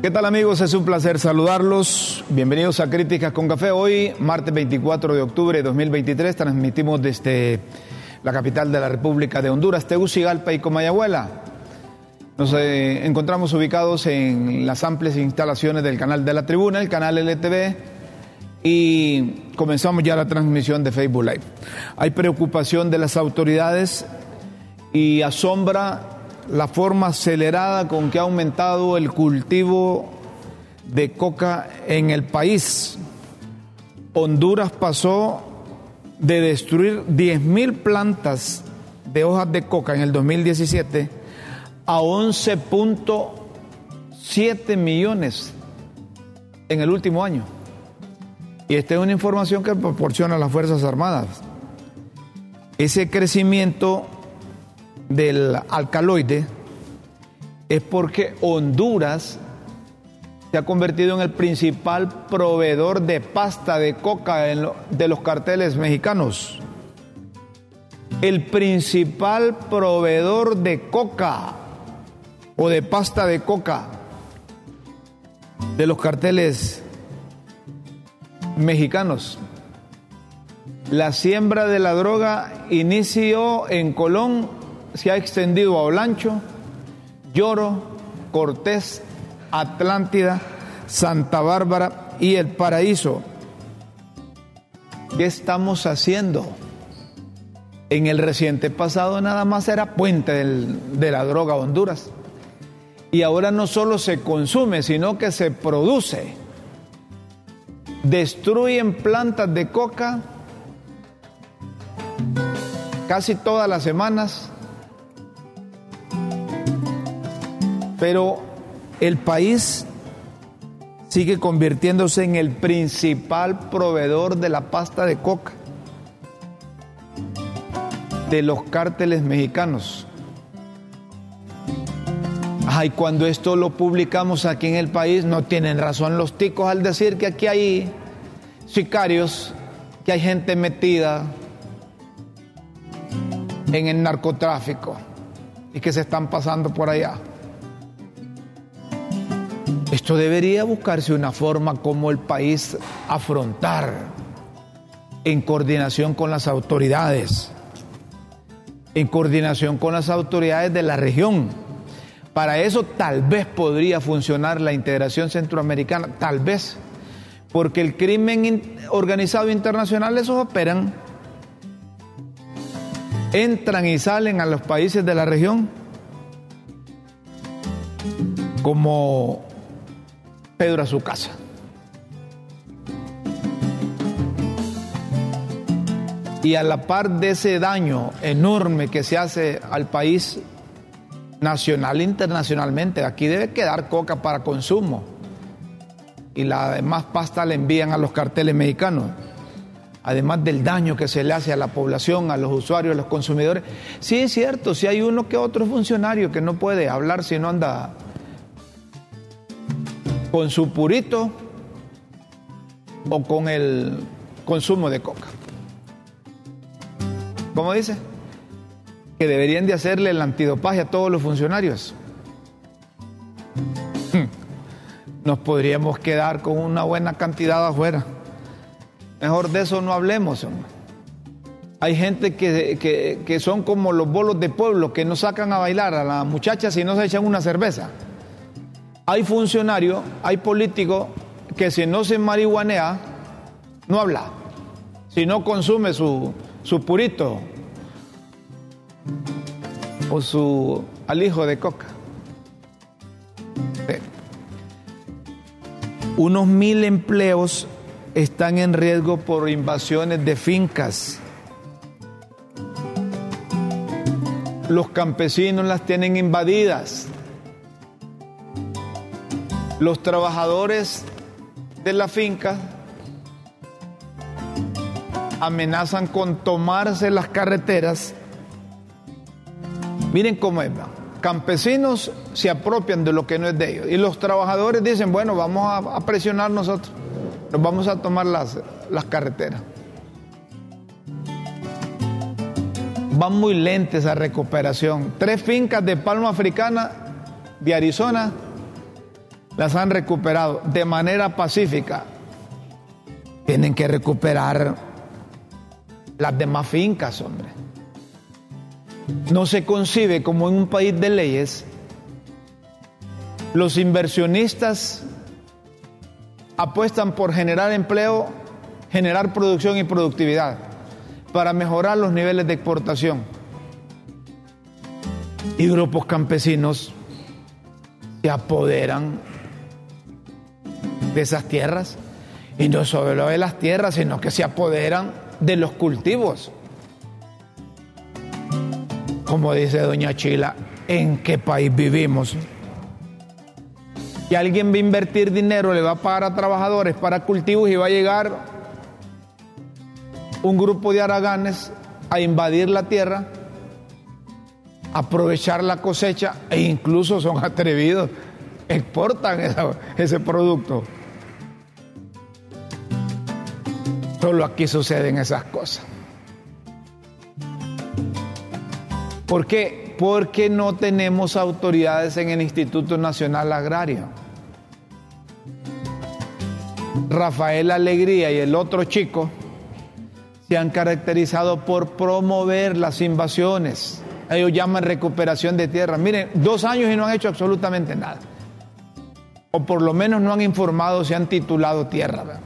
¿Qué tal amigos? Es un placer saludarlos. Bienvenidos a Críticas con Café. Hoy, martes 24 de octubre de 2023, transmitimos desde la capital de la República de Honduras, Tegucigalpa y Comayagüela. Nos eh, encontramos ubicados en las amplias instalaciones del canal de la tribuna, el canal LTV, y comenzamos ya la transmisión de Facebook Live. Hay preocupación de las autoridades y asombra la forma acelerada con que ha aumentado el cultivo de coca en el país. Honduras pasó de destruir 10.000 plantas de hojas de coca en el 2017 a 11.7 millones en el último año. Y esta es una información que proporciona las Fuerzas Armadas. Ese crecimiento del alcaloide es porque Honduras se ha convertido en el principal proveedor de pasta de coca de los carteles mexicanos. El principal proveedor de coca o de pasta de coca de los carteles mexicanos. La siembra de la droga inició en Colón se ha extendido a Olancho, Lloro, Cortés, Atlántida, Santa Bárbara y El Paraíso. ¿Qué estamos haciendo? En el reciente pasado nada más era puente de la droga a Honduras. Y ahora no solo se consume, sino que se produce. Destruyen plantas de coca casi todas las semanas Pero el país sigue convirtiéndose en el principal proveedor de la pasta de coca de los cárteles mexicanos. Ay, cuando esto lo publicamos aquí en el país, no tienen razón los ticos al decir que aquí hay sicarios, que hay gente metida en el narcotráfico y que se están pasando por allá. Esto debería buscarse una forma como el país afrontar en coordinación con las autoridades, en coordinación con las autoridades de la región. Para eso tal vez podría funcionar la integración centroamericana, tal vez, porque el crimen organizado internacional, esos operan, entran y salen a los países de la región como Pedro a su casa. Y a la par de ese daño enorme que se hace al país nacional e internacionalmente, aquí debe quedar coca para consumo. Y la demás pasta le envían a los carteles mexicanos. Además del daño que se le hace a la población, a los usuarios, a los consumidores. Sí es cierto, si hay uno que otro funcionario que no puede hablar si no anda con su purito o con el consumo de coca. ¿Cómo dice? Que deberían de hacerle el antidopaje a todos los funcionarios. Hmm. Nos podríamos quedar con una buena cantidad afuera. Mejor de eso no hablemos. Hay gente que, que son como los bolos de pueblo que no sacan a bailar a las muchachas si no se echan una cerveza. Hay funcionarios, hay políticos que si no se marihuanea, no habla. Si no consume su, su purito o su alijo de coca. Unos mil empleos están en riesgo por invasiones de fincas. Los campesinos las tienen invadidas. Los trabajadores de la finca amenazan con tomarse las carreteras. Miren cómo es. Campesinos se apropian de lo que no es de ellos. Y los trabajadores dicen, bueno, vamos a, presionar nosotros. Nos vamos a tomar las, las carreteras. Va muy lenta esa recuperación. Tres fincas de palma africana de Arizona las han recuperado de manera pacífica. Tienen que recuperar las demás fincas, hombre. No se concibe como en un país de leyes los inversionistas apuestan por generar empleo, generar producción y productividad para mejorar los niveles de exportación. Y grupos campesinos se apoderan de esas tierras. Y no solo de las tierras, sino que se apoderan de los cultivos. Como dice doña Chila, ¿en qué país vivimos? Y alguien va a invertir dinero, le va a pagar a trabajadores para cultivos y va a llegar un grupo de araganes a invadir la tierra, aprovechar la cosecha e incluso son atrevidos, exportan ese producto. Solo aquí suceden esas cosas. ¿Por qué? Porque no tenemos autoridades en el Instituto Nacional Agrario. Rafael Alegría y el otro chico se han caracterizado por promover las invasiones. Ellos llaman recuperación de tierra. Miren, dos años y no han hecho absolutamente nada. O por lo menos no han informado, se han titulado tierra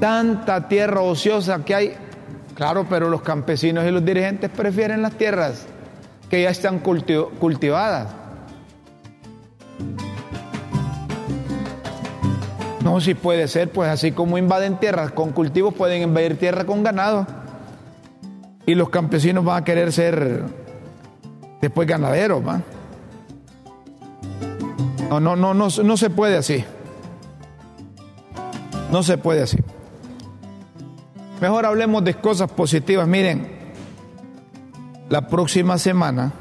tanta tierra ociosa que hay. Claro, pero los campesinos y los dirigentes prefieren las tierras que ya están cultivadas. No, si puede ser, pues así como invaden tierras con cultivos, pueden invadir tierra con ganado. Y los campesinos van a querer ser después ganaderos, ¿va? No, no, no, no, no se puede así. No se puede así. Mejor hablemos de cosas positivas. Miren, la próxima semana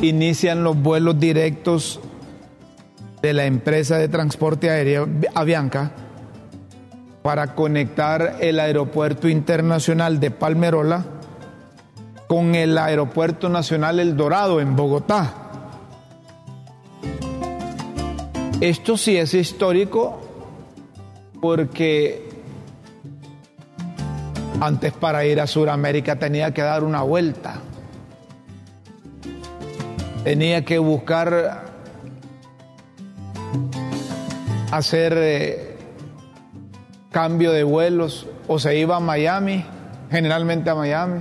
inician los vuelos directos de la empresa de transporte aéreo Avianca para conectar el aeropuerto internacional de Palmerola con el aeropuerto nacional El Dorado en Bogotá. Esto sí es histórico porque antes para ir a Sudamérica tenía que dar una vuelta. Tenía que buscar hacer eh, cambio de vuelos. O se iba a Miami, generalmente a Miami,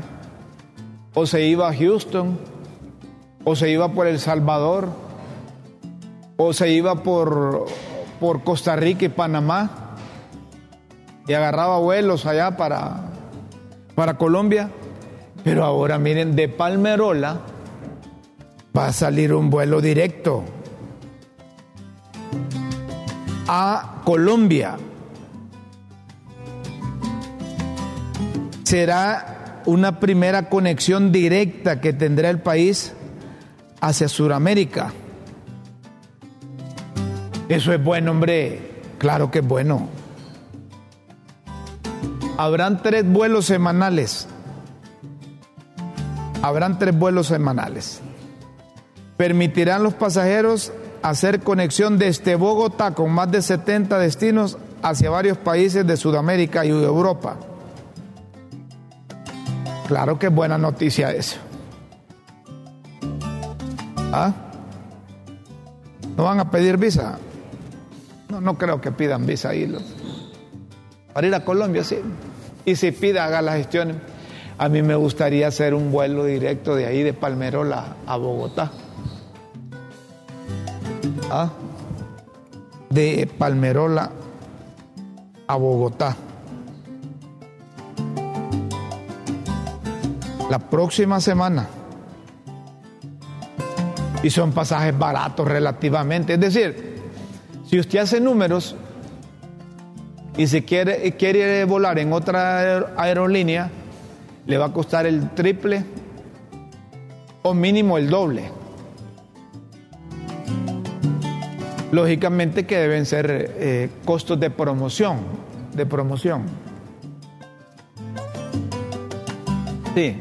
o se iba a Houston, o se iba por El Salvador, o se iba por, por Costa Rica y Panamá y agarraba vuelos allá para, para Colombia. Pero ahora miren, de Palmerola va a salir un vuelo directo a Colombia. Será una primera conexión directa que tendrá el país hacia Sudamérica. Eso es bueno, hombre. Claro que es bueno habrán tres vuelos semanales. Habrán tres vuelos semanales. Permitirán los pasajeros hacer conexión desde Bogotá con más de 70 destinos hacia varios países de Sudamérica y Europa. Claro que es buena noticia eso. ¿Ah? ¿No van a pedir visa? No, no creo que pidan visa ahí. Para ir a Colombia, sí. Y si pide, haga las gestiones. A mí me gustaría hacer un vuelo directo de ahí, de Palmerola a Bogotá. ¿ah? de Palmerola a Bogotá. La próxima semana. Y son pasajes baratos relativamente. Es decir, si usted hace números y si quiere, quiere volar en otra aerolínea, le va a costar el triple o mínimo el doble. Lógicamente que deben ser eh, costos de promoción, de promoción. Sí,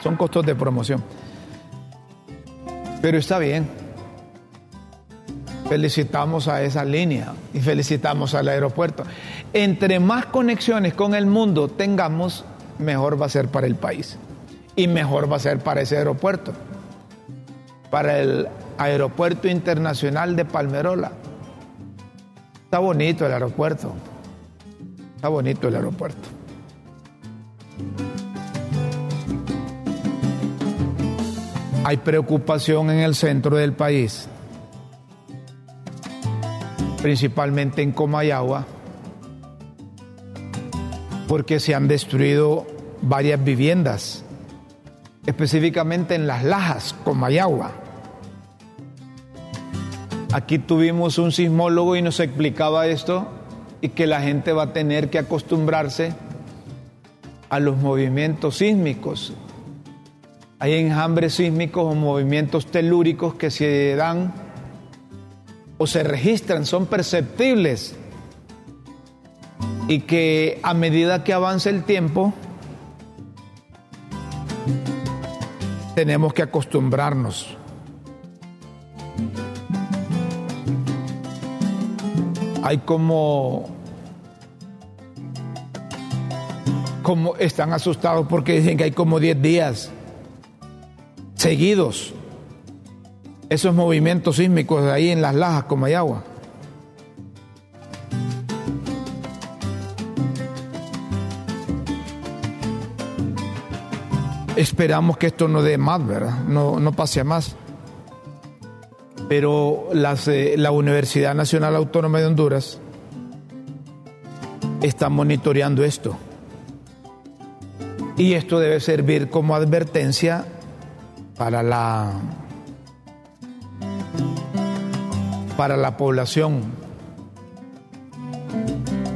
son costos de promoción. Pero está bien. Felicitamos a esa línea y felicitamos al aeropuerto. Entre más conexiones con el mundo tengamos, mejor va a ser para el país y mejor va a ser para ese aeropuerto, para el Aeropuerto Internacional de Palmerola. Está bonito el aeropuerto, está bonito el aeropuerto. Hay preocupación en el centro del país, principalmente en Comayagua, porque se han destruido varias viviendas, específicamente en las Lajas, Comayagua. Aquí tuvimos un sismólogo y nos explicaba esto y que la gente va a tener que acostumbrarse a los movimientos sísmicos hay enjambres sísmicos o movimientos telúricos que se dan o se registran, son perceptibles y que a medida que avanza el tiempo tenemos que acostumbrarnos. Hay como como están asustados porque dicen que hay como 10 días seguidos esos movimientos sísmicos de ahí en las lajas como hay agua. Esperamos que esto no dé más, ¿verdad? No, no pase a más. Pero eh, la Universidad Nacional Autónoma de Honduras está monitoreando esto. Y esto debe servir como advertencia para la para la población.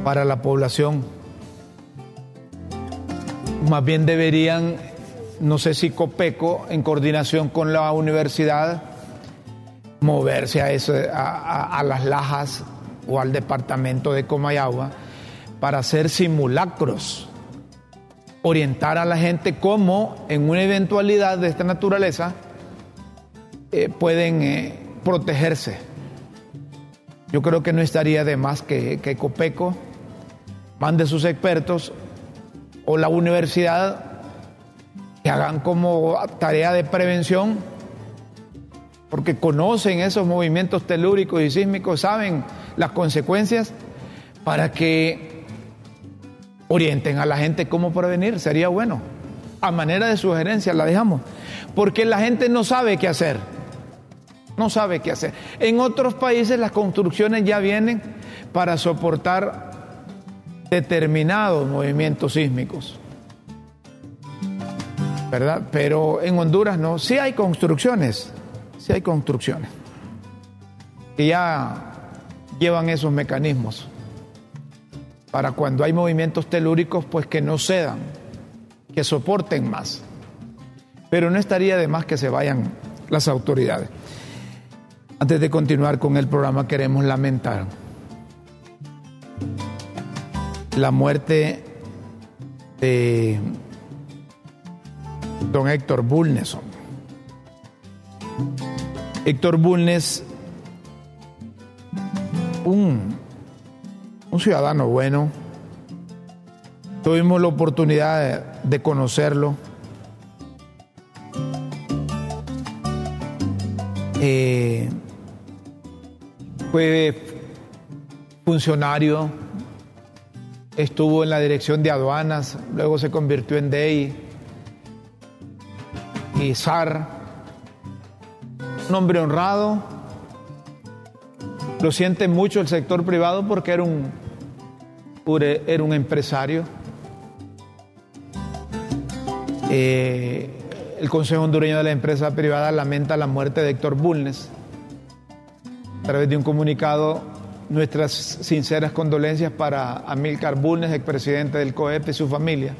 Para la población. Más bien deberían no sé si Copeco en coordinación con la universidad moverse a, eso, a, las lajas o al departamento de Comayagua para hacer simulacros. Orientar a la gente cómo en una eventualidad de esta naturaleza eh, pueden eh, protegerse. Yo creo que no estaría de más que, que Copeco mande sus expertos o la universidad que hagan como tarea de prevención, porque conocen esos movimientos telúricos y sísmicos, saben las consecuencias, para que orienten a la gente cómo prevenir, sería bueno. A manera de sugerencia la dejamos, porque la gente no sabe qué hacer. No sabe qué hacer. En otros países las construcciones ya vienen para soportar determinados movimientos sísmicos. ¿Verdad? Pero en Honduras no. Sí hay construcciones. Sí hay construcciones. Que ya llevan esos mecanismos para cuando hay movimientos telúricos, pues que no cedan, que soporten más. Pero no estaría de más que se vayan las autoridades. Antes de continuar con el programa, queremos lamentar la muerte de don Héctor Bulnes. Héctor Bulnes, un un ciudadano bueno. Tuvimos la oportunidad de, conocerlo. Eh, fue funcionario, estuvo en la dirección de aduanas, luego se convirtió en DEI y SAR. Un hombre honrado, Lo siente mucho el sector privado porque era un, era un empresario. Eh, el Consejo Hondureño de la Empresa Privada lamenta la muerte de Héctor Bulnes. A través de un comunicado, nuestras sinceras condolencias para Amílcar Bulnes, expresidente del COEP y su familia,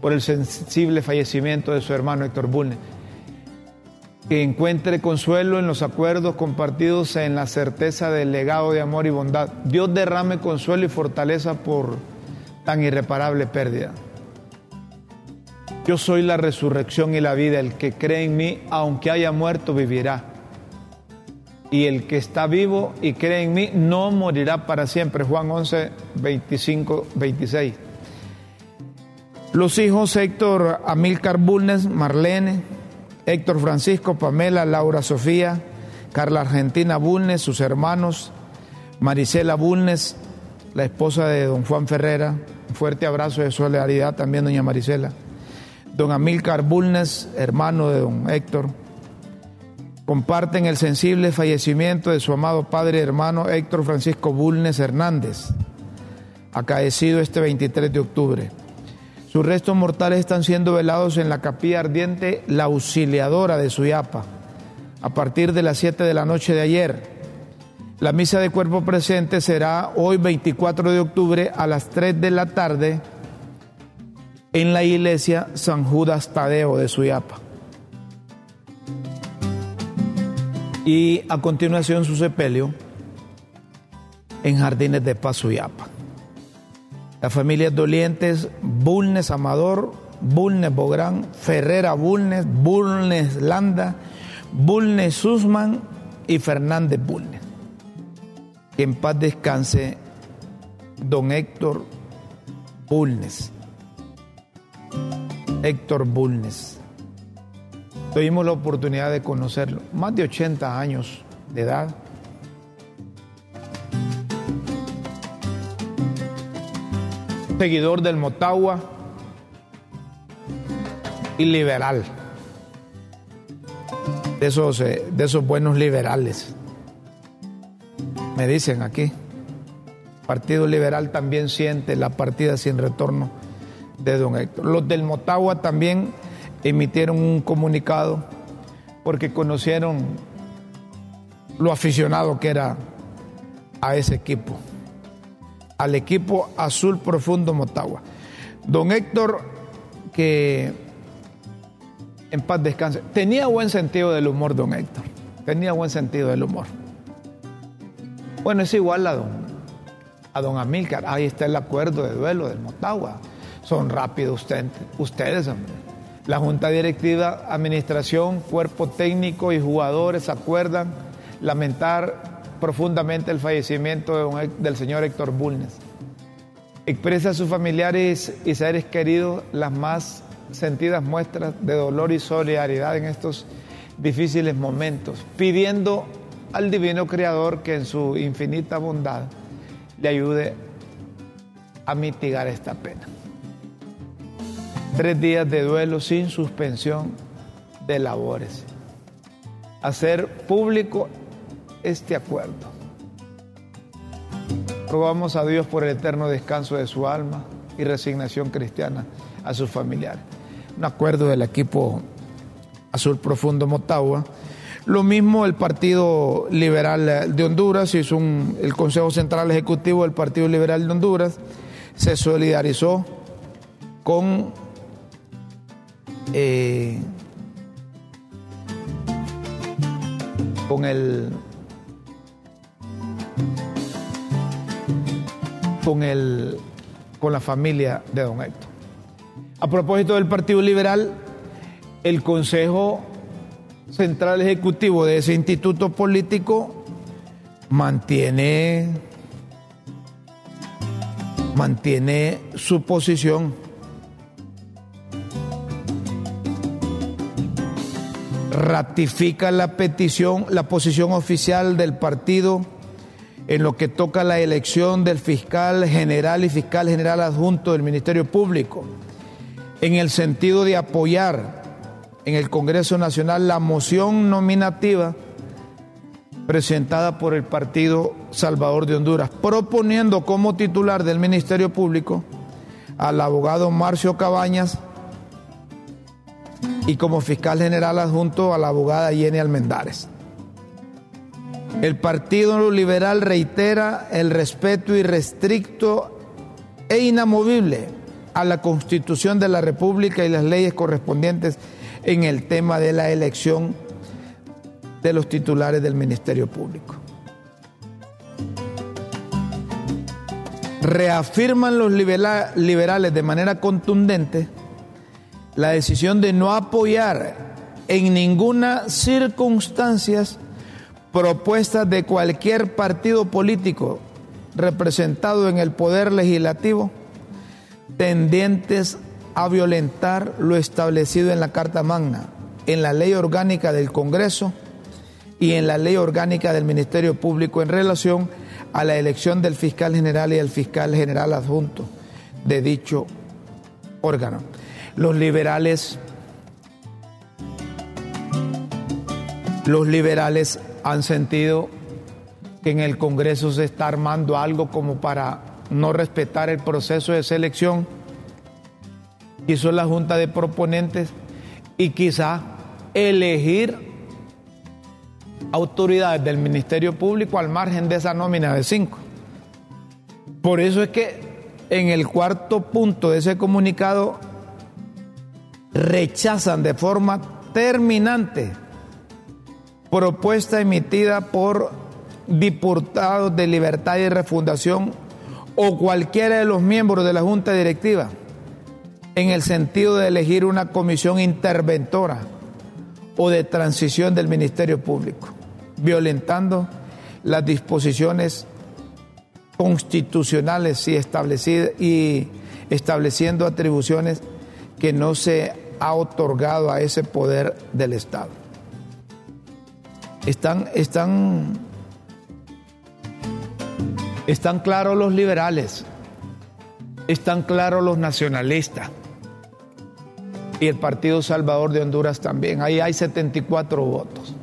por el sensible fallecimiento de su hermano Héctor Bulnes que encuentre consuelo en los acuerdos compartidos en la certeza del legado de amor y bondad. Dios derrame consuelo y fortaleza por tan irreparable pérdida. Yo soy la resurrección y la vida, el que cree en mí, aunque haya muerto, vivirá. Y el que está vivo y cree en mí, no morirá para siempre. Juan 11, 25, 26. Los hijos Héctor Amílcar Bulnes, Marlene, Héctor Francisco, Pamela, Laura Sofía, Carla Argentina Bulnes, sus hermanos, Marisela Bulnes, la esposa de don Juan Ferrera, un fuerte abrazo de solidaridad también doña Marisela, don Amílcar Bulnes, hermano de don Héctor, comparten el sensible fallecimiento de su amado padre y hermano Héctor Francisco Bulnes Hernández, acaecido este 23 de octubre. Sus restos mortales están siendo velados en la capilla ardiente La Auxiliadora de Suyapa a partir de las 7 de la noche de ayer. La misa de cuerpo presente será hoy 24 de octubre a las 3 de la tarde en la iglesia San Judas Tadeo de Suyapa. Y a continuación su sepelio en Jardines de Paz Suyapa. Las familias dolientes, Bulnes Amador, Bulnes Bográn, Ferrera Bulnes, Bulnes Landa, Bulnes Susman y Fernández Bulnes. Que en paz descanse don Héctor Bulnes. Héctor Bulnes. Tuvimos la oportunidad de conocerlo, más de 80 años de edad seguidor del Motagua y liberal. De esos, eh, de esos buenos liberales. Me dicen aquí. Partido Liberal también siente la partida sin retorno de don Héctor. Los del Motagua también emitieron un comunicado porque conocieron lo aficionado que era a ese equipo al equipo Azul Profundo Motagua. Don Héctor, que en paz descanse, tenía buen sentido del humor, don Héctor. Tenía buen sentido del humor. Bueno, es igual a don, a don Amílcar. Ahí está el acuerdo de duelo del Motagua. Son rápidos ustedes, hombre. La Junta Directiva, Administración, Cuerpo Técnico y jugadores acuerdan lamentar profundamente el fallecimiento del señor Héctor Bulnes. Expresa a sus familiares y seres queridos las más sentidas muestras de dolor y solidaridad en estos difíciles momentos, pidiendo al Divino Creador que en su infinita bondad le ayude a mitigar esta pena. Tres días de duelo sin suspensión de labores. Hacer público este acuerdo. Rogamos a Dios por el eterno descanso de su alma y resignación cristiana a sus familiares. Un acuerdo del equipo Azul Profundo Motagua. Lo mismo el Partido Liberal de Honduras, hizo un, el Consejo Central Ejecutivo del Partido Liberal de Honduras, se solidarizó con eh, con el con, el, con la familia de don Héctor. A propósito del Partido Liberal, el Consejo Central Ejecutivo de ese instituto político mantiene, mantiene su posición. Ratifica la petición, la posición oficial del partido en lo que toca la elección del fiscal general y fiscal general adjunto del Ministerio Público, en el sentido de apoyar en el Congreso Nacional la moción nominativa presentada por el Partido Salvador de Honduras, proponiendo como titular del Ministerio Público al abogado Marcio Cabañas y como fiscal general adjunto a la abogada Jenny Almendares. El Partido Liberal reitera el respeto irrestricto e inamovible a la Constitución de la República y las leyes correspondientes en el tema de la elección de los titulares del Ministerio Público. Reafirman los liberales de manera contundente la decisión de no apoyar en ninguna circunstancia propuestas de cualquier partido político representado en el poder legislativo tendientes a violentar lo establecido en la Carta Magna, en la ley orgánica del Congreso y en la ley orgánica del Ministerio Público en relación a la elección del fiscal general y el fiscal general adjunto de dicho órgano. Los liberales los liberales han sentido que en el Congreso se está armando algo como para no respetar el proceso de selección hizo la Junta de Proponentes y quizá elegir autoridades del Ministerio Público al margen de esa nómina de cinco. Por eso es que en el cuarto punto de ese comunicado rechazan de forma terminante propuesta emitida por diputados de Libertad y Refundación o cualquiera de los miembros de la Junta Directiva en el sentido de elegir una comisión interventora o de transición del Ministerio Público, violentando las disposiciones constitucionales y, y estableciendo atribuciones que no se ha otorgado a ese poder del Estado. Están, están, están claros los liberales, están claros los nacionalistas y el Partido Salvador de Honduras también. Ahí hay 74 votos.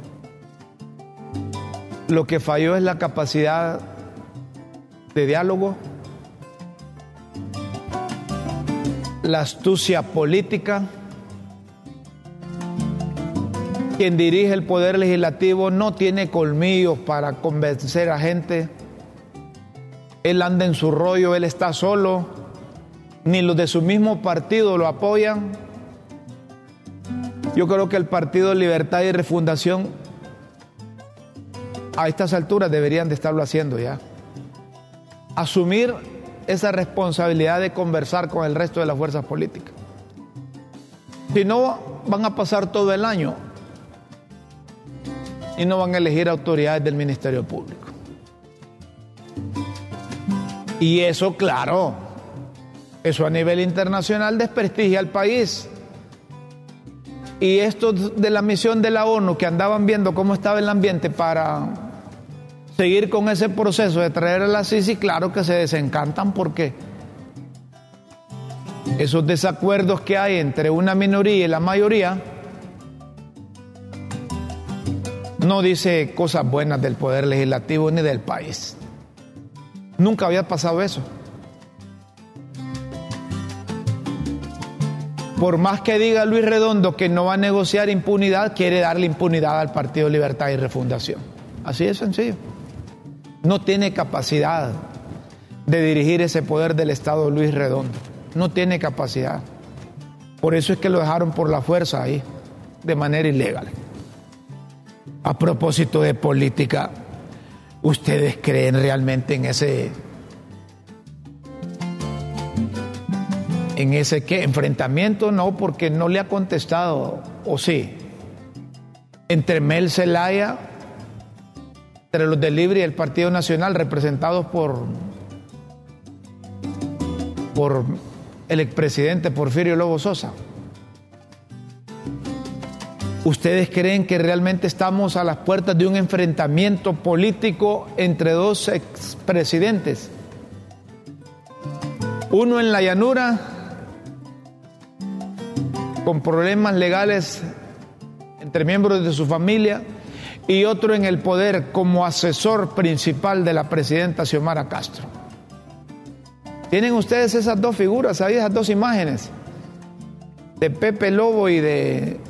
Lo que falló es la capacidad de diálogo, la astucia política. Quien dirige el poder legislativo no tiene colmillos para convencer a gente. Él anda en su rollo, él está solo, ni los de su mismo partido lo apoyan. Yo creo que el Partido Libertad y Refundación a estas alturas deberían de estarlo haciendo ya. Asumir esa responsabilidad de conversar con el resto de las fuerzas políticas. Si no, van a pasar todo el año y no van a elegir autoridades del Ministerio Público. Y eso, claro, eso a nivel internacional desprestigia al país. Y estos de la misión de la ONU que andaban viendo cómo estaba el ambiente para seguir con ese proceso de traer a la Sisi, claro que se desencantan porque esos desacuerdos que hay entre una minoría y la mayoría no dice cosas buenas del poder legislativo ni del país. Nunca había pasado eso. Por más que diga Luis Redondo que no va a negociar impunidad, quiere darle impunidad al Partido Libertad y Refundación. Así de sencillo. No tiene capacidad de dirigir ese poder del Estado Luis Redondo. No tiene capacidad. Por eso es que lo dejaron por la fuerza ahí, de manera ilegal. A propósito de política, ¿ustedes creen realmente en ese en ese ¿qué? enfrentamiento, no, porque no le ha contestado, o sí, entre Mel Zelaya, entre los del Libre y el Partido Nacional, representados por, por el expresidente Porfirio Lobo Sosa. ¿Ustedes creen que realmente estamos a las puertas de un enfrentamiento político entre dos expresidentes? Uno en la llanura con problemas legales entre miembros de su familia y otro en el poder como asesor principal de la presidenta Xiomara Castro. Tienen ustedes esas dos figuras ahí, esas dos imágenes de Pepe Lobo y de...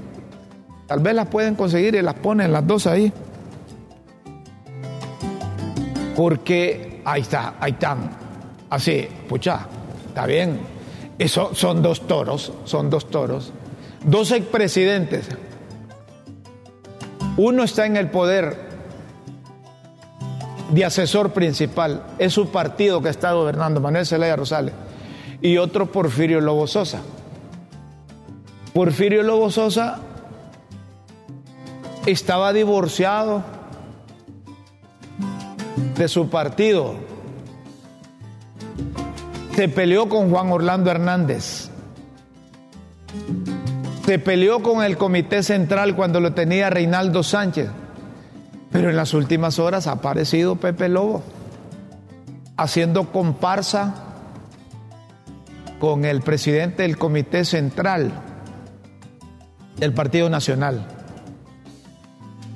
Tal vez las pueden conseguir y las ponen las dos ahí. Porque ahí está, ahí están. Así, pucha, está bien. Eso son dos toros, son dos toros. Dos expresidentes. Uno está en el poder de asesor principal, es su partido que está gobernando, Manuel Zelaya Rosales, y otro Porfirio Lobo Sosa. Porfirio Lobo Sosa estaba divorciado de su partido. Se peleó con Juan Orlando Hernández. Se peleó con el Comité Central cuando lo tenía Reinaldo Sánchez. Pero en las últimas horas ha aparecido Pepe Lobo haciendo comparsa con el presidente del Comité Central del Partido Nacional,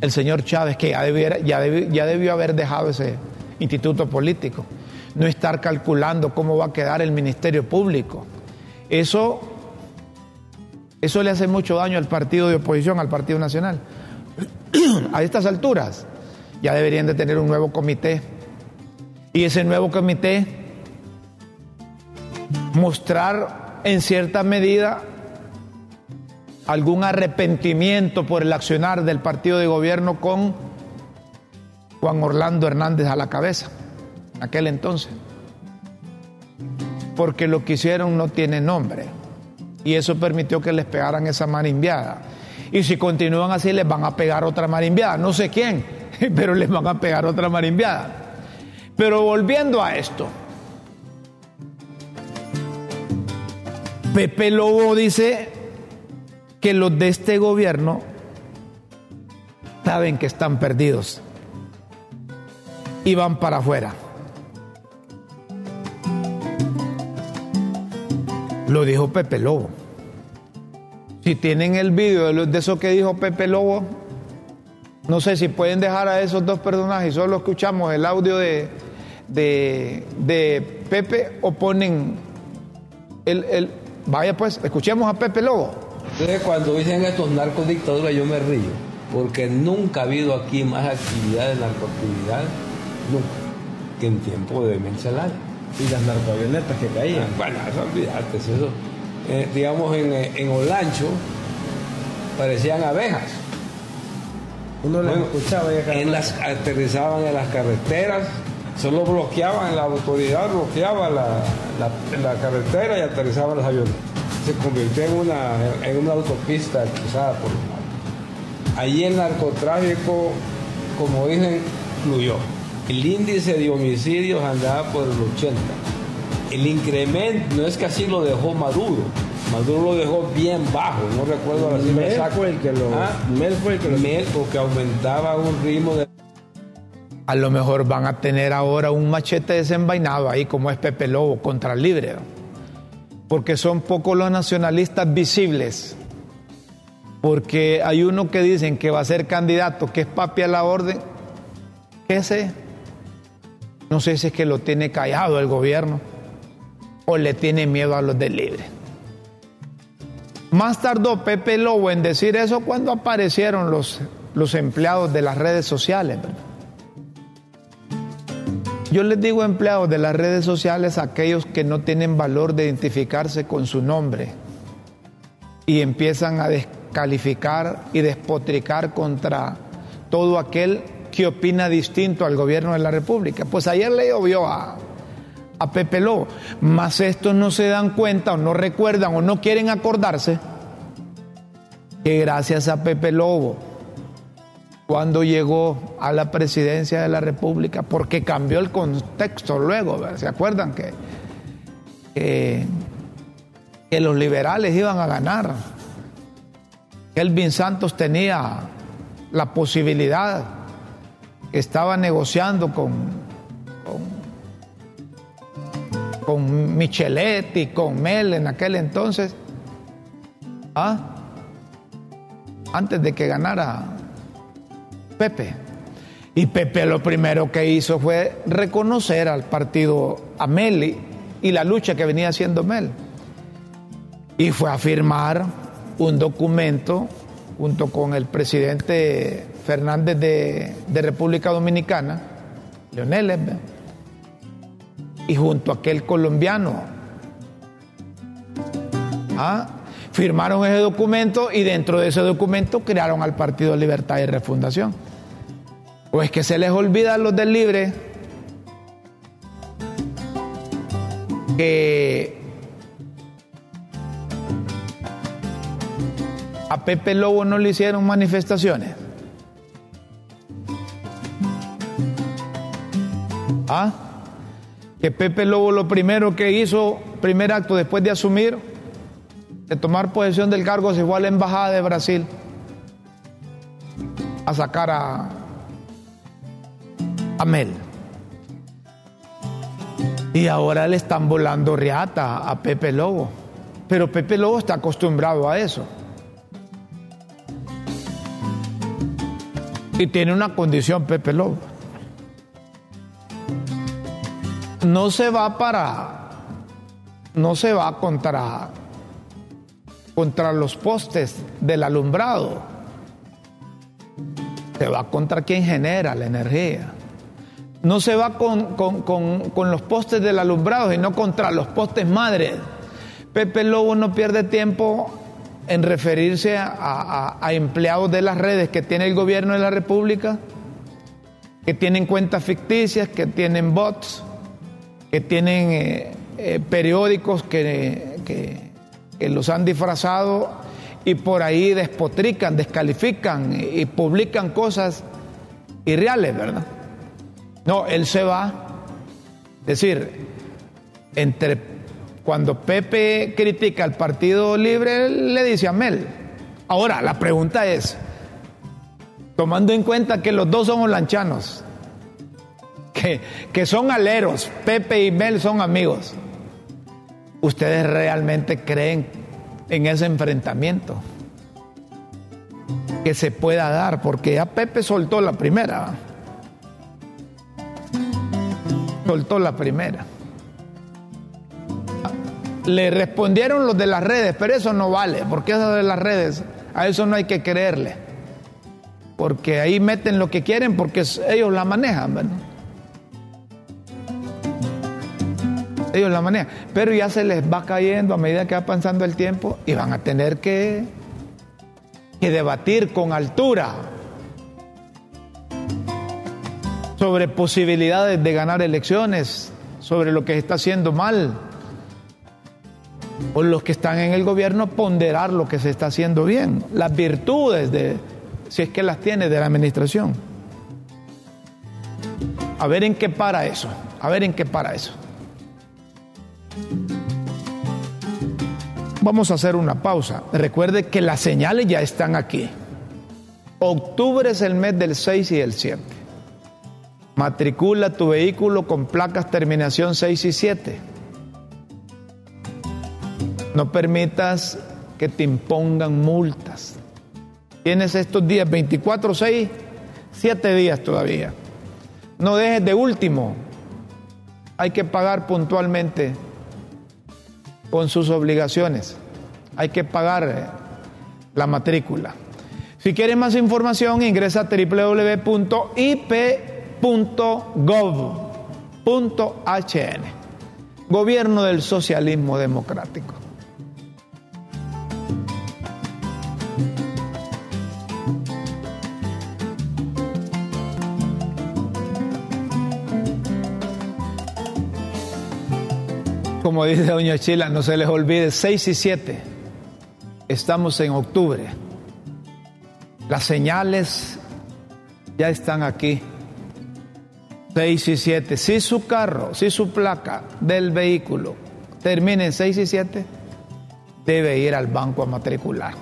el señor Chávez, que ya, ya, ya debió haber dejado ese instituto político, no estar calculando cómo va a quedar el Ministerio Público. Eso, eso le hace mucho daño al partido de oposición, al Partido Nacional. a estas alturas ya deberían de tener un nuevo comité. Y ese nuevo comité mostrar en cierta medida algún arrepentimiento por el accionar del partido de gobierno con Juan Orlando Hernández a la cabeza, aquel entonces. Porque lo que hicieron no tiene nombre. Y eso permitió que les pegaran esa marimbiada. Y si continúan así, les van a pegar otra marimbiada. No sé quién, pero les van a pegar otra marimbiada. Pero volviendo a esto, Pepe Lobo dice que los de este gobierno saben que están perdidos y van para afuera. Lo dijo Pepe Lobo. Si tienen el vídeo de eso que dijo Pepe Lobo, no sé si pueden dejar a esos dos personajes, solo escuchamos el audio de, de, Pepe o ponen el, el, Vaya pues, escuchemos a Pepe Lobo. Entonces cuando dicen estos narcodictaduras yo me río, porque nunca ha habido aquí más actividad de narcoactividad, nunca, que en tiempo de Mencelaya. Y las narcoavionetas que caían. Ah, bueno, eso olvidate, eso. Eh, digamos en, en Olancho parecían abejas. Uno las escuchaba y en las aterrizaban en las carreteras, solo bloqueaban, la autoridad bloqueaba la, la, carretera y aterrizaban los aviones se convirtió en una, en una autopista cruzada por los mares. Allí el narcotráfico, como dicen, fluyó. El índice de homicidios andaba por el 80. El incremento no es que así lo dejó Maduro. Maduro lo dejó bien bajo, no recuerdo la cifra Fue el que lo, ¿Ah? Mel fue el que lo... Mel porque aumentaba un ritmo de... A lo mejor van a tener ahora un machete desenvainado ahí como es Pepe Lobo contra el Libre porque son pocos los nacionalistas visibles, porque hay uno que dicen que va a ser candidato, que es papi a la orden, ¿qué sé? No sé si es que lo tiene callado el gobierno o le tiene miedo a los del libre. Más tardó Pepe Lobo en decir eso cuando aparecieron los, los empleados de las redes sociales. Yo les digo empleados de las redes sociales aquellos que no tienen valor de identificarse con su nombre y empiezan a descalificar y despotricar contra todo aquel que opina distinto al gobierno de la República. Pues ayer le llovió a, a Pepe Lobo, mas estos no se dan cuenta o no recuerdan o no quieren acordarse que gracias a Pepe Lobo cuando llegó a la presidencia de la República, porque cambió el contexto luego, ¿se acuerdan que, que, los liberales iban a ganar? Elvin Santos tenía la posibilidad, estaba negociando con, con, con Micheletti, con Mel en aquel entonces, ¿ah? antes de que ganara Pepe. Y Pepe lo primero que hizo fue reconocer al partido a Mel y la lucha que venía haciendo Mel. Y fue a firmar un documento junto con el presidente Fernández de, de República Dominicana, Leonel, y junto a aquel colombiano. ¿Ah? Firmaron ese documento y dentro de ese documento crearon al Partido Libertad y Refundación. Pues que se les olvida a los del Libre que a Pepe Lobo no le hicieron manifestaciones. ¿Ah? Que Pepe Lobo lo primero que hizo, primer acto después de asumir, de tomar posesión del cargo, se fue a la embajada de Brasil a sacar a, Y ahora le están volando riata a Pepe Lobo. Pero Pepe Lobo está acostumbrado a eso. Y tiene una condición Pepe Lobo. No se va para, no se va contra, contra los postes del alumbrado. Se va contra quien genera la energía. No se va con, los postes del alumbrado, sino contra los postes madres. Pepe Lobo no pierde tiempo en referirse a, empleados de las redes que tiene el gobierno de la República, que tienen cuentas ficticias, que tienen bots, que tienen eh, eh, periódicos que, que, los han disfrazado y por ahí despotrican, descalifican y, y publican cosas irreales, ¿verdad? No, él se va. Es decir, entre cuando Pepe critica al Partido Libre, le dice a Mel. Ahora, la pregunta es, tomando en cuenta que los dos somos lanchanos, que, que son aleros, Pepe y Mel son amigos, ¿ustedes realmente creen en ese enfrentamiento? Que se pueda dar, porque ya Pepe soltó la primera. Soltó la primera. Le respondieron los de las redes, pero eso no vale, porque eso de las redes, a eso no hay que creerle. Porque ahí meten lo que quieren porque ellos la manejan, ¿verdad? Ellos la manejan. Pero ya se les va cayendo a medida que va pasando el tiempo y van a tener que, que debatir con altura sobre posibilidades de ganar elecciones, sobre lo que se está haciendo mal o los que están en el gobierno ponderar lo que se está haciendo bien, las virtudes de, si es que las tiene, de la administración. A ver en qué para eso, a ver en qué para eso. Vamos a hacer una pausa. Recuerde que las señales ya están aquí. Octubre es el mes del 6 y el 7. Matricula tu vehículo con placas terminación 6 y 7 no permitas que te impongan multas. Tienes estos días 24, 6, 7 días todavía. No dejes de último. Hay que pagar puntualmente con sus obligaciones. Hay que pagar eh, la matrícula. Si quieres más información, ingresa a www.ip.gov.hn. Gobierno del Socialismo Democrático. como dice doña Chila, no se les olvide, 6 y 7, estamos en octubre. Las señales ya están aquí. 6 y 7. Si su carro, si su placa del vehículo termina en 6 y 7, debe ir al banco a matricular.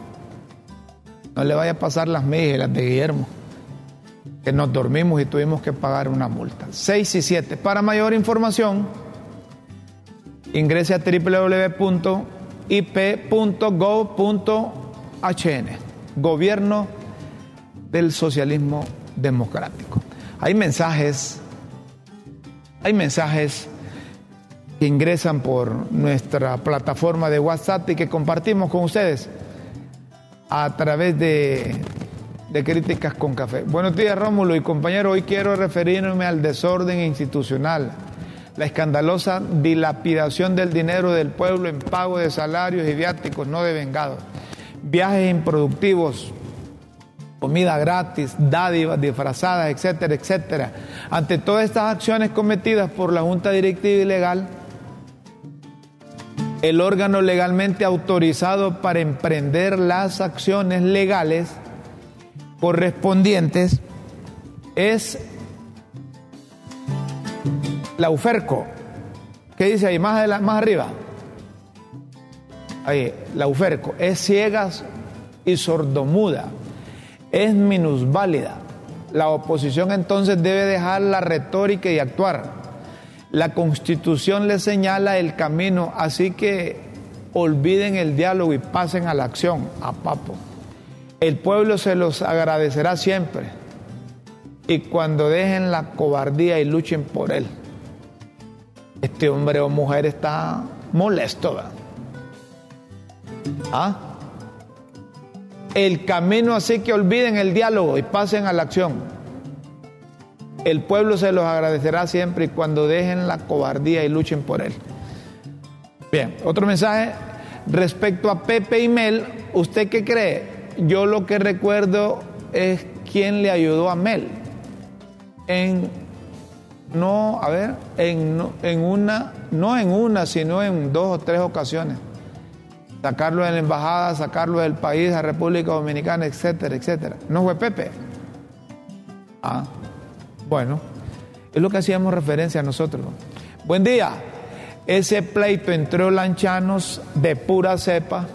No le vaya a pasar las las de Guillermo, que nos dormimos y tuvimos que pagar una multa. 6 y 7. Para mayor información, ingrese a www.ip.gov.hn. Gobierno del Socialismo democrático. Hay mensajes, hay mensajes que ingresan por nuestra plataforma de WhatsApp y que compartimos con ustedes a través de, de Críticas con Café. Buenos días Rómulo y compañero, hoy quiero referirme al desorden institucional, la escandalosa dilapidación del dinero del pueblo en pago de salarios y viáticos no devengados, viajes improductivos, comida gratis, dádivas disfrazadas, etcétera, etcétera. Ante todas estas acciones cometidas por la Junta Directiva Ilegal, el órgano legalmente autorizado para emprender las acciones legales correspondientes es la UFERCO. ¿Qué dice ahí? Más, más arriba. Ahí, la UFERCO. Es ciegas y sordomuda. Es minusválida. La oposición entonces debe dejar la retórica y actuar. La constitución le señala el camino, así que olviden el diálogo y pasen a la acción, a papo. El pueblo se los agradecerá siempre. Y cuando dejen la cobardía y luchen por él. Este hombre o mujer está molesto. ¿Ah? El camino así que olviden el diálogo y pasen a la acción. El pueblo se los agradecerá siempre y cuando dejen la cobardía y luchen por él. Bien, otro mensaje respecto a Pepe y Mel. ¿Usted qué cree? Yo lo que recuerdo es quién le ayudó a Mel. En, no, a ver, en, en una, no en una, sino en dos o tres ocasiones. Sacarlo de la embajada, sacarlo del país, a República Dominicana, etcétera, etcétera. ¿No fue Pepe? Ah. Bueno, es lo que hacíamos referencia a nosotros. Buen día. Ese pleito entre lanchanos de pura cepa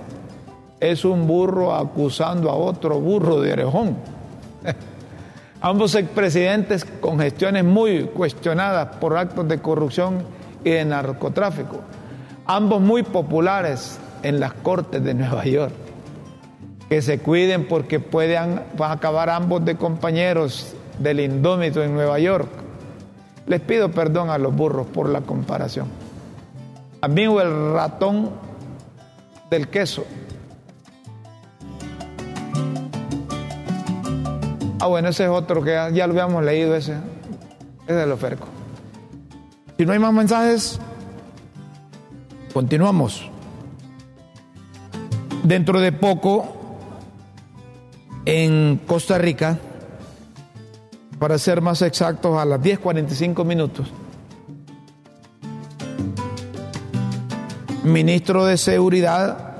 es un burro acusando a otro burro de orejón. Ambos expresidentes con gestiones muy cuestionadas por actos de corrupción y de narcotráfico. Ambos muy populares en las cortes de Nueva York. Que se cuiden porque pueden acabar ambos de compañeros del indómito en Nueva York. Les pido perdón a los burros por la comparación. Amigo el ratón del queso. Ah, bueno, ese es otro que ya, lo habíamos leído, ese. Ese es el oferco. Si no hay más mensajes, continuamos. Dentro de poco, en Costa Rica, para ser más exactos, a las 10.45 minutos. Ministro de Seguridad,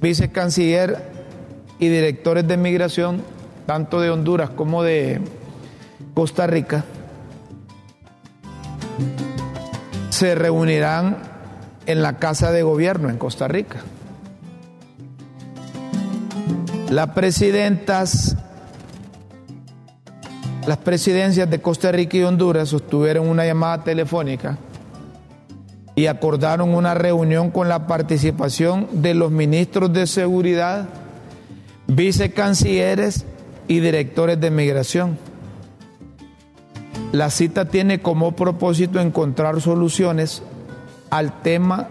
vicecanciller y directores de migración, tanto de Honduras como de Costa Rica, se reunirán en la Casa de Gobierno en Costa Rica. Las presidentas las presidencias de Costa Rica y Honduras sostuvieron una llamada telefónica y acordaron una reunión con la participación de los ministros de seguridad, vicecancilleres y directores de migración. La cita tiene como propósito encontrar soluciones al tema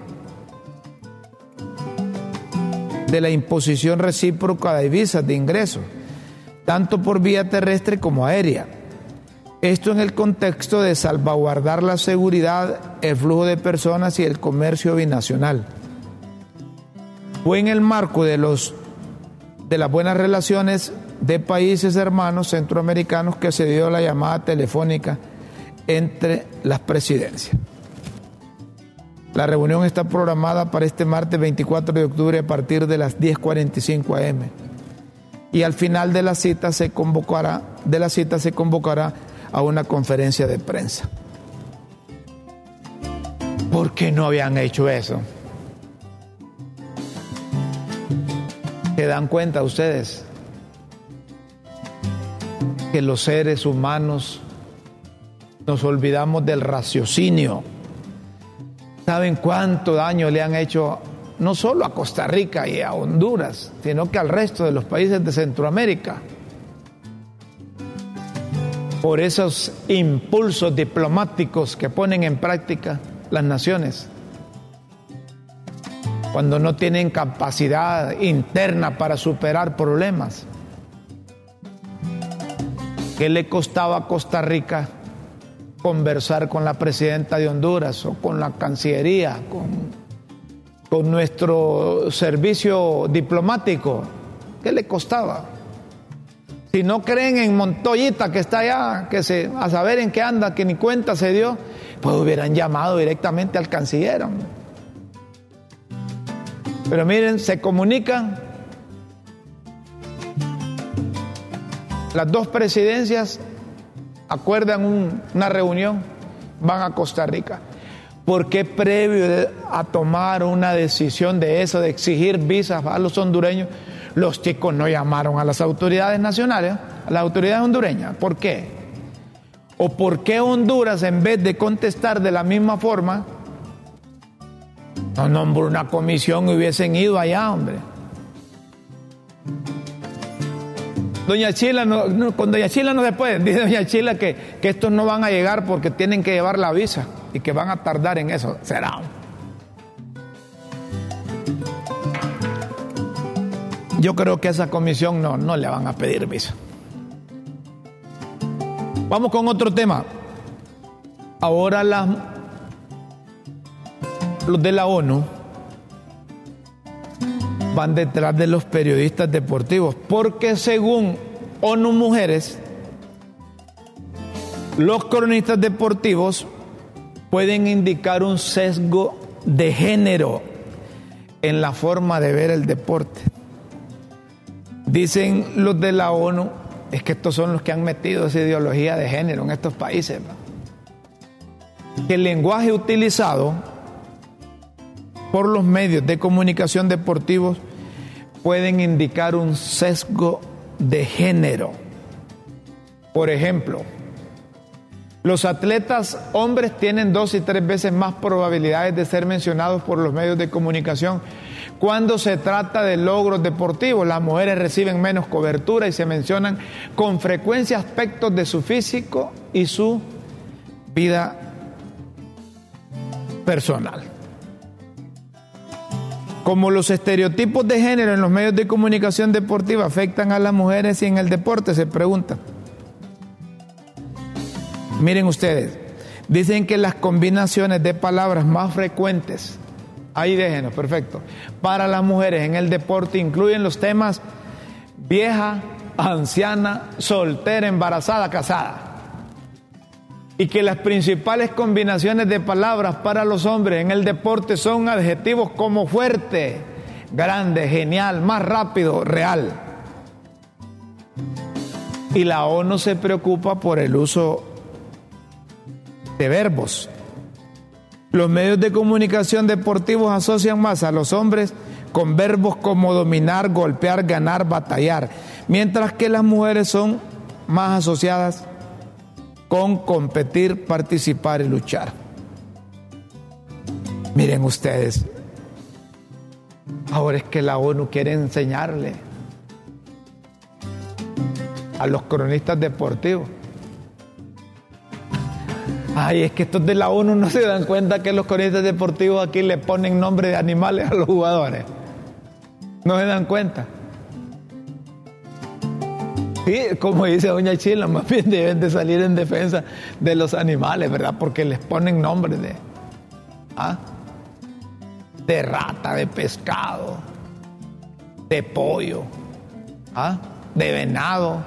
de la imposición recíproca de visas de ingreso tanto por vía terrestre como aérea. Esto en el contexto de salvaguardar la seguridad, el flujo de personas y el comercio binacional. Fue en el marco de, los, de las buenas relaciones de países hermanos centroamericanos que se dio la llamada telefónica entre las presidencias. La reunión está programada para este martes 24 de octubre a partir de las 10.45 am y al final de la cita se convocará, de la cita se convocará a una conferencia de prensa. ¿Por qué no habían hecho eso? ¿Se dan cuenta ustedes que los seres humanos nos olvidamos del raciocinio? ¿Saben cuánto daño le han hecho no solo a Costa Rica y a Honduras, sino que al resto de los países de Centroamérica. por esos impulsos diplomáticos que ponen en práctica las naciones. Cuando no tienen capacidad interna para superar problemas. ¿Qué le costaba a Costa Rica conversar con la presidenta de Honduras o con la Cancillería, con, con nuestro servicio diplomático? ¿Qué le costaba? Si no creen en Montoyita que está allá, que se, a saber en qué anda, que ni cuenta se dio, pues hubieran llamado directamente al canciller. Pero miren, se comunican las dos presidencias, acuerdan una reunión, van a Costa Rica. ¿Por qué previo a tomar una decisión de eso, de exigir visas a los hondureños, los chicos no llamaron a las autoridades nacionales, a las autoridades hondureñas. ¿Por qué? ¿O por qué Honduras, en vez de contestar de la misma forma, no nombró una comisión y hubiesen ido allá, hombre? Doña Chila, no, con Doña Chila no se puede. Dice Doña Chila que, que estos no van a llegar porque tienen que llevar la visa y que van a tardar en eso. Será. Yo creo que a esa comisión no, no le van a pedir visa. Vamos con otro tema. Ahora los de la ONU van detrás de los periodistas deportivos, porque según ONU Mujeres, los cronistas deportivos pueden indicar un sesgo de género en la forma de ver el deporte. Dicen los de la ONU, es que estos son los que han metido esa ideología de género en estos países, que el lenguaje utilizado por los medios de comunicación deportivos pueden indicar un sesgo de género. Por ejemplo, los atletas hombres tienen dos y tres veces más probabilidades de ser mencionados por los medios de comunicación cuando se trata de logros deportivos, las mujeres reciben menos cobertura y se mencionan con frecuencia aspectos de su físico y su vida personal. Como los estereotipos de género en los medios de comunicación deportiva afectan a las mujeres y en el deporte, se pregunta. Miren ustedes, dicen que las combinaciones de palabras más frecuentes Ahí déjenos, perfecto. Para las mujeres en el deporte incluyen los temas vieja, anciana, soltera, embarazada, casada. Y que las principales combinaciones de palabras para los hombres en el deporte son adjetivos como fuerte, grande, genial, más rápido, real. Y la ONU se preocupa por el uso de verbos los medios de comunicación deportivos asocian más a los hombres con verbos como dominar, golpear, ganar, batallar, mientras que las mujeres son más asociadas con competir, participar y luchar. Miren ustedes, ahora es que la ONU quiere enseñarle a los cronistas deportivos Ay, es que estos de la ONU no se dan cuenta que los cronistas deportivos aquí le ponen nombre de animales a los jugadores. No se dan cuenta. Sí, como dice Doña Chila, más bien deben de salir en defensa de los animales, ¿verdad? Porque les ponen nombre de. ¿ah? De rata, de pescado, de pollo, ¿ah? de venado.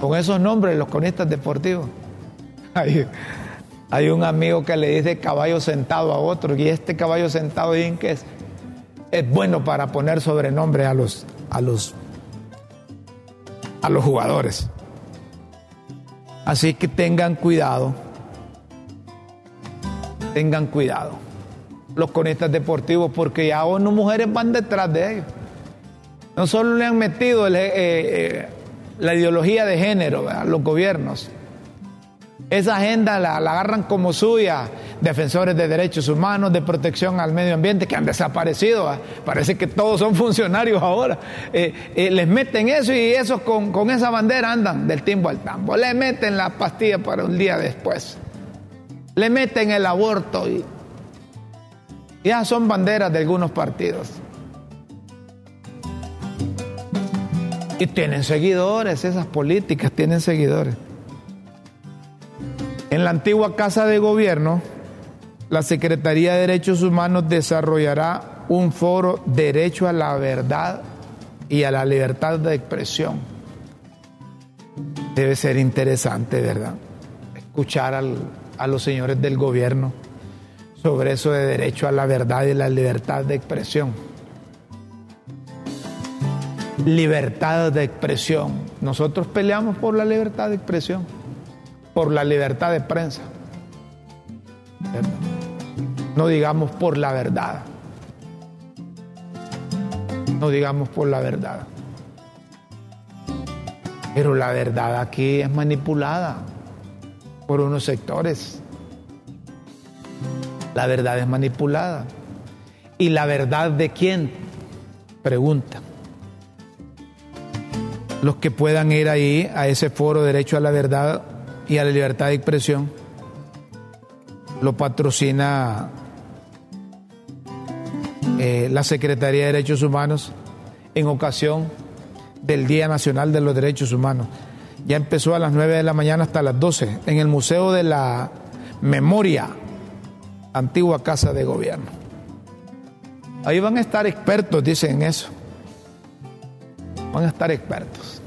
Con esos nombres, los cronistas deportivos. Hay, un amigo que le dice caballo sentado a otro y este caballo sentado dicen que es, es bueno para poner sobrenombre a los, a los, a los jugadores. Así que tengan cuidado, tengan cuidado los conistas deportivos porque ya ONU mujeres van detrás de ellos. No solo le han metido eh, eh, la ideología de género a los gobiernos, esa agenda la, agarran como suya, defensores de derechos humanos, de protección al medio ambiente, que han desaparecido. ¿ah? Parece que todos son funcionarios ahora. Eh, eh, les meten eso y esos con, con esa bandera andan del timbo al tambo. Le meten la pastilla para un día después. Le meten el aborto y ya son banderas de algunos partidos. Y tienen seguidores, esas políticas tienen seguidores. En la antigua Casa de Gobierno, la Secretaría de Derechos Humanos desarrollará un foro Derecho a la Verdad y a la Libertad de Expresión. Debe ser interesante, ¿verdad? Escuchar a los señores del gobierno sobre eso de derecho a la verdad y la libertad de expresión. Libertad de expresión. Nosotros peleamos por la libertad de expresión por la libertad de prensa. No digamos por la verdad. No digamos por la verdad. Pero la verdad aquí es manipulada por unos sectores. La verdad es manipulada. ¿Y la verdad de quién? Pregunta. Los que puedan ir ahí a ese foro Derecho a la Verdad y a la libertad de expresión lo patrocina eh, la Secretaría de Derechos Humanos en ocasión del Día Nacional de los Derechos Humanos. Ya empezó a las 9 de la mañana hasta las 12 en el Museo de la Memoria, antigua Casa de Gobierno. Ahí van a estar expertos, dicen eso. Van a estar expertos.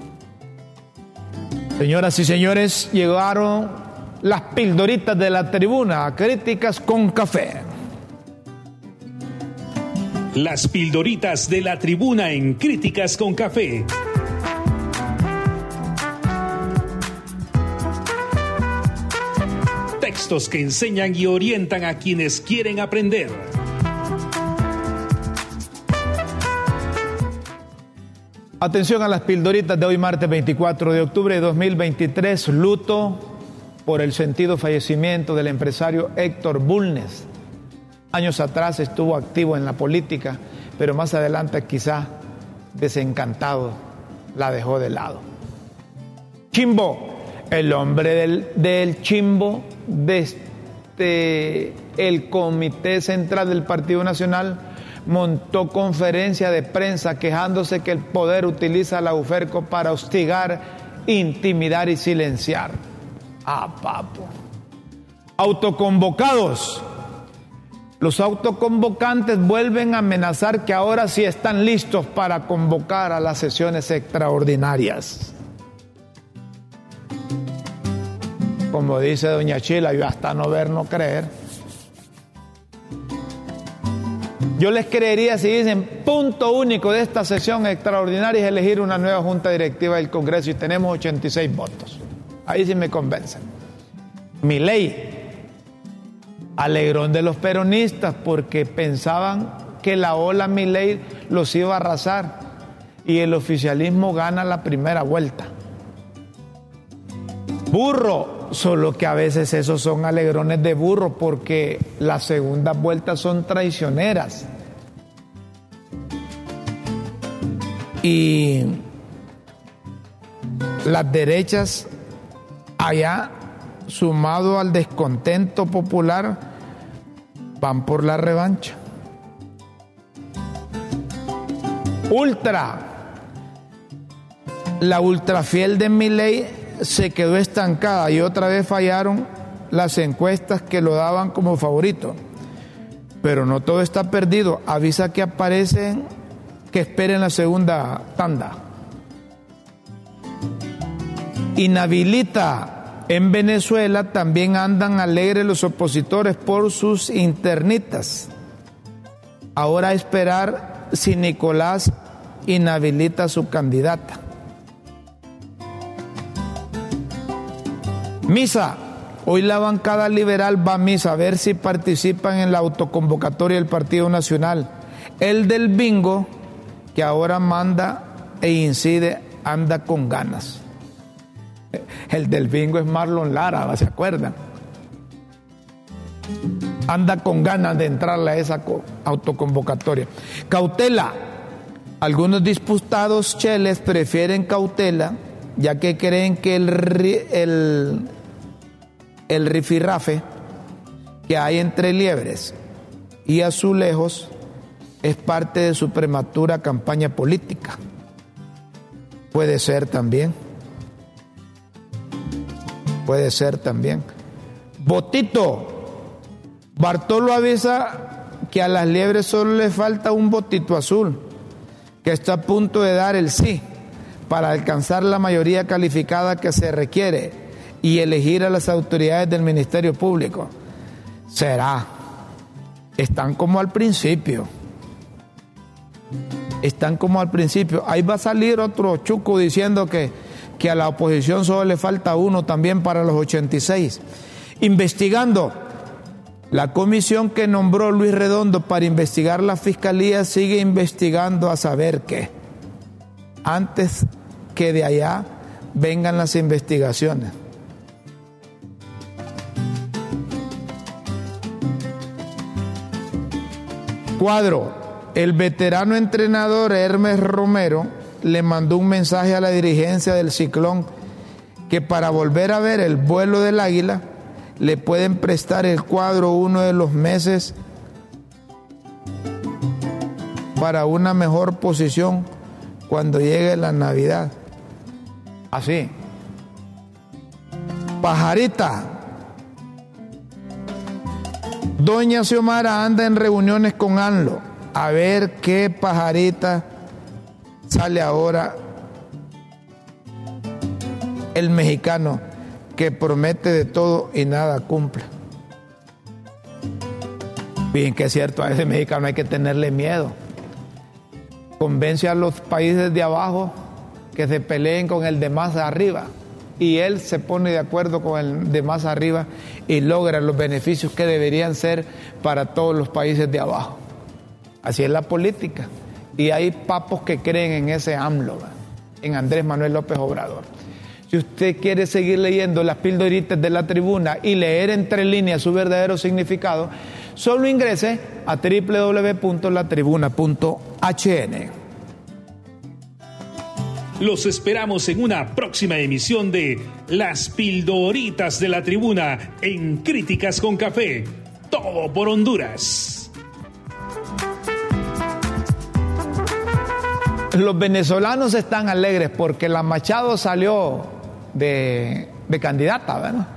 Señoras y señores, llegaron las pildoritas de la tribuna, críticas con café. Las pildoritas de la tribuna en críticas con café. Textos que enseñan y orientan a quienes quieren aprender. Atención a las pildoritas de hoy, martes 24 de octubre de 2023, luto por el sentido fallecimiento del empresario Héctor Bulnes. Años atrás estuvo activo en la política, pero más adelante quizá desencantado la dejó de lado. Chimbo, el hombre del, del Chimbo, desde el Comité Central del Partido Nacional, montó conferencia de prensa quejándose que el poder utiliza la UFERCO para hostigar, intimidar y silenciar. Ah, papo. Autoconvocados. Los autoconvocantes vuelven a amenazar que ahora sí están listos para convocar a las sesiones extraordinarias. Como dice doña Chila, yo hasta no ver, no creer. Yo les creería si dicen punto único de esta sesión extraordinaria es elegir una nueva junta directiva del Congreso y tenemos 86 votos. Ahí sí me convencen. Mi ley, alegrón de los peronistas porque pensaban que la ola mi ley los iba a arrasar y el oficialismo gana la primera vuelta. Burro, solo que a veces esos son alegrones de burro porque las segundas vueltas son traicioneras. Y las derechas allá, sumado al descontento popular, van por la revancha. Ultra, la ultrafiel de mi ley se quedó estancada y otra vez fallaron las encuestas que lo daban como favorito. Pero no todo está perdido. Avisa que aparecen, que esperen la segunda tanda. Inhabilita en Venezuela también andan alegres los opositores por sus internitas. Ahora esperar si Nicolás inhabilita a su candidata. Misa. Hoy la bancada liberal va a misa a ver si participan en la autoconvocatoria del Partido Nacional. El del bingo, que ahora manda e incide, anda con ganas. El del bingo es Marlon Lara, ¿se acuerdan? anda con ganas de entrarle a esa autoconvocatoria. Cautela. Algunos disputados cheles prefieren cautela ya que creen que el, el rifirrafe que hay entre liebres y azulejos es parte de su prematura campaña política. Puede ser también. Puede ser también. Botito. Bartolo avisa que a las liebres solo le falta un botito azul, que está a punto de dar el sí para alcanzar la mayoría calificada que se requiere y elegir a las autoridades del Ministerio Público. Será. Están como al principio. Están como al principio. Ahí va a salir otro chuco diciendo que, que a la oposición solo le falta uno también para los 86. Investigando. La comisión que nombró Luis Redondo para investigar la fiscalía sigue investigando a saber qué. Antes que de allá vengan las investigaciones. Cuadro, el veterano entrenador Hermes Romero le mandó un mensaje a la dirigencia del Ciclón que para volver a ver el vuelo del águila le pueden prestar el cuadro uno de los meses para una mejor posición cuando llegue la Navidad. Así. Pajarita. Doña Xiomara anda en reuniones con ANLO. A ver qué pajarita sale ahora el mexicano que promete de todo y nada cumple. Bien que es cierto, a ese mexicano hay que tenerle miedo. Convence a los países de abajo que se peleen con el de más arriba. Y él se pone de acuerdo con el de más arriba y logra los beneficios que deberían ser para todos los países de abajo. Así es la política. Y hay papos que creen en ese AMLO, en Andrés Manuel López Obrador. Si usted quiere seguir leyendo las pildoritas de la tribuna y leer entre líneas su verdadero significado, solo ingrese a www.latribuna.hn. Los esperamos en una próxima emisión de Las Pildoritas de la Tribuna en Críticas con Café. Todo por Honduras. Los venezolanos están alegres porque la Machado salió de, candidata, ¿verdad?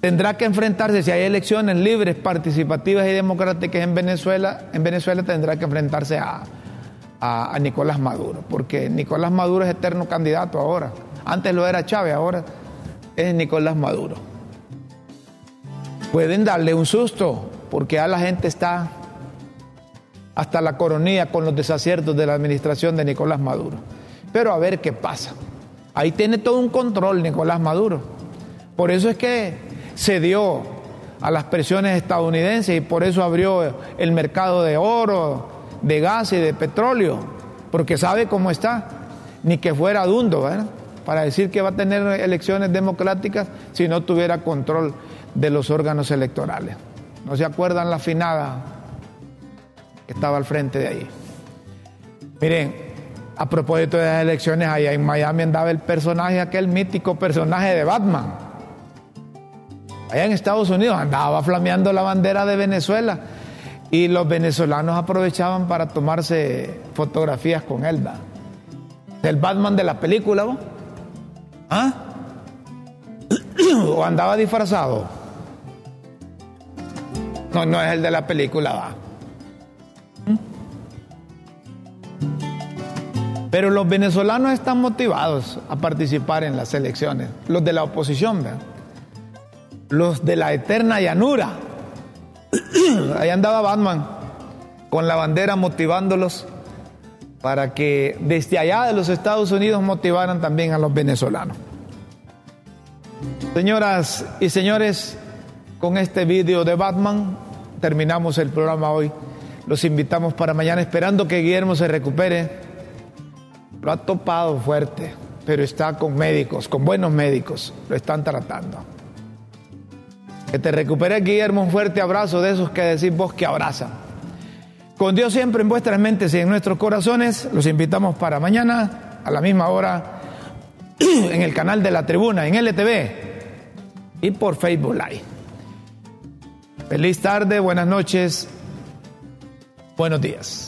Tendrá que enfrentarse, si hay elecciones libres, participativas y democráticas en Venezuela, en Venezuela tendrá que enfrentarse a, a, Nicolás Maduro, porque Nicolás Maduro es eterno candidato ahora. Antes lo era Chávez, ahora es Nicolás Maduro. Pueden darle un susto, porque ya la gente está hasta la coronilla con los desaciertos de la administración de Nicolás Maduro. Pero a ver qué pasa. Ahí tiene todo un control Nicolás Maduro. Por eso es que se dio a las presiones estadounidenses y por eso abrió el mercado de oro, de gas y de petróleo, porque sabe cómo está, ni que fuera dundo. Para decir que va a tener elecciones democráticas si no tuviera control de los órganos electorales. ¿No se acuerdan la finada que estaba al frente de ahí? Miren, a propósito de las elecciones, allá en Miami andaba el personaje, aquel mítico personaje de Batman. Allá en Estados Unidos andaba flameando la bandera de Venezuela y los venezolanos aprovechaban para tomarse fotografías con él, ¿va? Del Batman de la película, ¿va? ¿Ah? ¿O andaba disfrazado? No, no es el de la película, va. Pero los venezolanos están motivados a participar en las elecciones, los de la oposición, ¿verdad? los de la eterna llanura Ahí andaba Batman con la bandera motivándolos para que desde allá de los Estados Unidos motivaran también a los venezolanos. Señoras y señores, con este video de Batman terminamos el programa hoy. Los invitamos para mañana esperando que Guillermo se recupere. Lo ha topado fuerte, pero está con médicos, con buenos médicos. Lo están tratando. Que te recupere, Guillermo, un fuerte abrazo de esos que decís vos que abrazan. Con Dios siempre en vuestras mentes y en nuestros corazones, los invitamos para mañana a la misma hora en el canal de la tribuna, en LTV y por Facebook Live. Feliz tarde, buenas noches, buenos días.